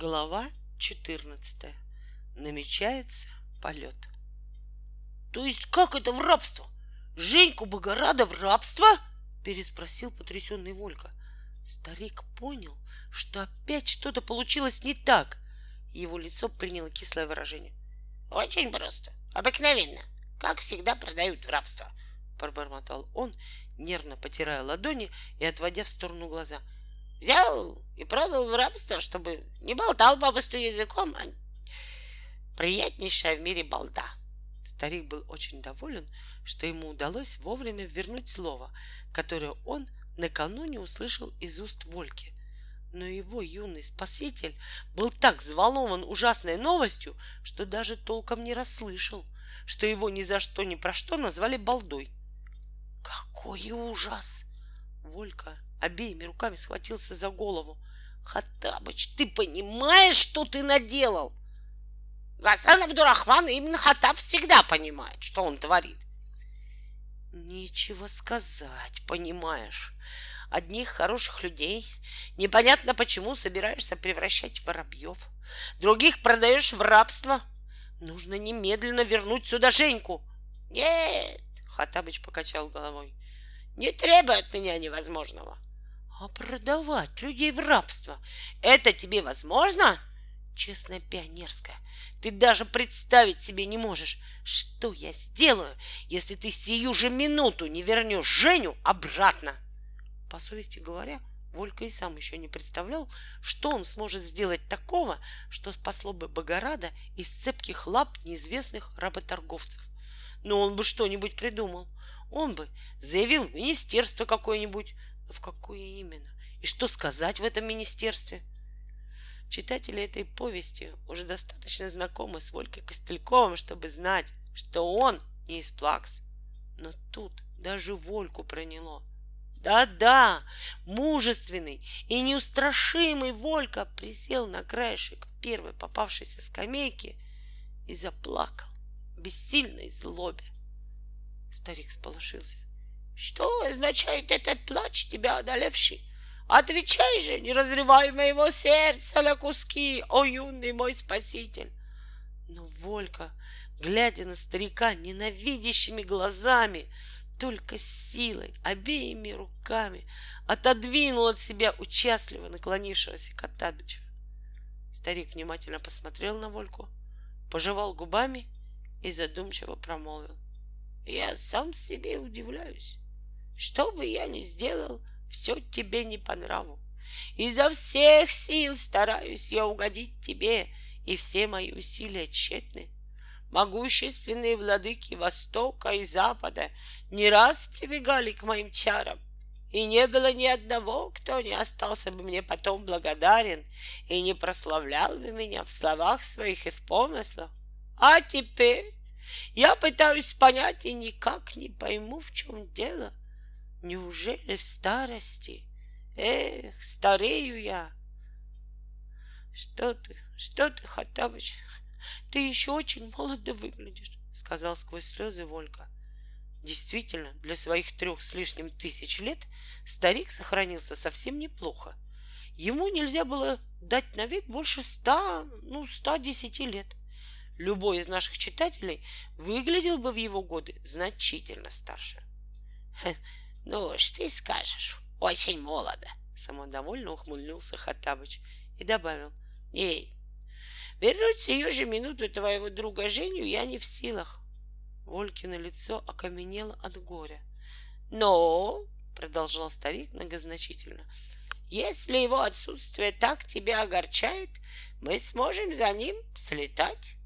Глава 14. Намечается полет. То есть как это в рабство? Женьку Богорада в рабство? Переспросил потрясенный Волька. Старик понял, что опять что-то получилось не так. Его лицо приняло кислое выражение. Очень просто. Обыкновенно. Как всегда продают в рабство. Пробормотал он, нервно потирая ладони и отводя в сторону глаза. Взял и продал в рабство, чтобы не болтал попусту языком, а приятнейшая в мире балда. Старик был очень доволен, что ему удалось вовремя вернуть слово, которое он накануне услышал из уст Вольки. Но его юный спаситель был так взволнован ужасной новостью, что даже толком не расслышал, что его ни за что ни про что назвали балдой. Какой ужас! Волька обеими руками схватился за голову. Хаттабыч, ты понимаешь, что ты наделал? Гасан Абдурахман именно Хаттаб всегда понимает, что он творит. Нечего сказать, понимаешь. Одних хороших людей непонятно почему собираешься превращать в воробьев. Других продаешь в рабство. Нужно немедленно вернуть сюда Женьку. Нет, Хаттабыч покачал головой. Не требуй от меня невозможного. А продавать людей в рабство — это тебе возможно? Честная пионерская, ты даже представить себе не можешь, что я сделаю, если ты сию же минуту не вернешь Женю обратно. По совести говоря, Волька и сам еще не представлял, что он сможет сделать такого, что спасло бы Богорада из цепких лап неизвестных работорговцев. Но он бы что-нибудь придумал. Он бы заявил в министерство какое-нибудь, в какое именно? И что сказать в этом министерстве? Читатели этой повести уже достаточно знакомы с Волькой Костыльковым, чтобы знать, что он не из Плакс. Но тут даже Вольку проняло. Да-да, мужественный и неустрашимый Волька присел на краешек первой попавшейся скамейки и заплакал бессильной злобе. Старик сполошился. Что означает этот плач тебя одолевший? Отвечай же, не разрывай моего сердца на куски, о юный мой спаситель. Но Волька, глядя на старика ненавидящими глазами, только силой, обеими руками отодвинул от себя участливо наклонившегося Катабича. Старик внимательно посмотрел на Вольку, пожевал губами и задумчиво промолвил. Я сам себе удивляюсь. Что бы я ни сделал, все тебе не по нраву. Изо всех сил стараюсь я угодить тебе, и все мои усилия тщетны. Могущественные владыки Востока и Запада не раз прибегали к моим чарам, и не было ни одного, кто не остался бы мне потом благодарен и не прославлял бы меня в словах своих и в помыслах. А теперь я пытаюсь понять и никак не пойму, в чем дело. Неужели в старости? Эх, старею я. Что ты, что ты, Хаттабыч? Ты еще очень молодо выглядишь, сказал сквозь слезы Волька. Действительно, для своих трех с лишним тысяч лет старик сохранился совсем неплохо. Ему нельзя было дать на вид больше ста, ну, ста десяти лет. Любой из наших читателей выглядел бы в его годы значительно старше. Ну уж ты скажешь, очень молодо. Самодовольно ухмыльнулся Хаттабыч и добавил. Эй, вернуть сию же минуту твоего друга Женю я не в силах. Волькино лицо окаменело от горя. Но, продолжал старик многозначительно, если его отсутствие так тебя огорчает, мы сможем за ним слетать.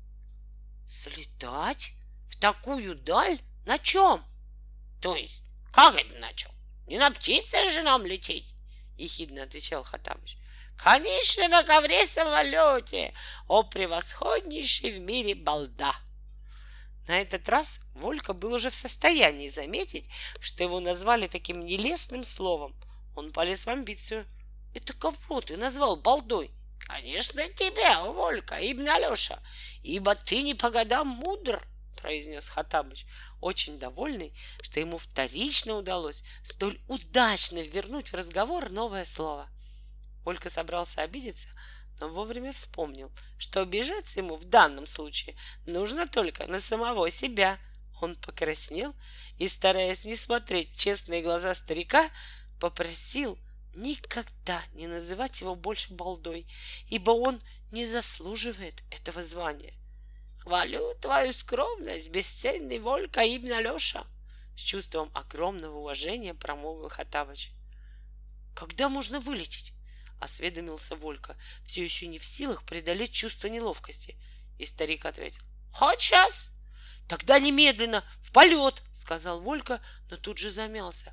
Слетать? В такую даль? На чем? То есть как это на чем? Не на птице же нам лететь, ехидно отвечал Хатабыч. Конечно, на ковре самолете, о превосходнейший в мире балда. На этот раз Волька был уже в состоянии заметить, что его назвали таким нелестным словом. Он полез в амбицию. Это кого ты назвал балдой? Конечно, тебя, Волька, Ибн Алеша, ибо ты не по годам мудр, произнес Хатабыч, очень довольный, что ему вторично удалось столь удачно вернуть в разговор новое слово. Олька собрался обидеться, но вовремя вспомнил, что обижаться ему в данном случае нужно только на самого себя. Он покраснел и, стараясь не смотреть в честные глаза старика, попросил никогда не называть его больше балдой, ибо он не заслуживает этого звания. Хвалю твою скромность, бесценный Волька имя Леша, с чувством огромного уважения промолвил Хатабыч. Когда можно вылететь? осведомился Волька, все еще не в силах преодолеть чувство неловкости. И старик ответил. Хоть сейчас. Тогда немедленно, в полет, сказал Волька, но тут же замялся.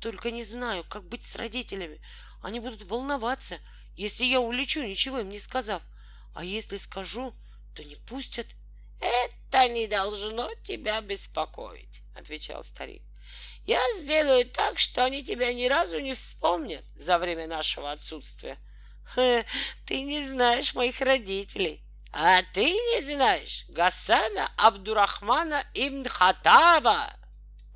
Только не знаю, как быть с родителями. Они будут волноваться, если я улечу, ничего им не сказав. А если скажу, то не пустят. Это не должно тебя беспокоить, отвечал старик. Я сделаю так, что они тебя ни разу не вспомнят за время нашего отсутствия. Ха, ты не знаешь моих родителей. А ты не знаешь Гасана Абдурахмана Ибн Хатаба,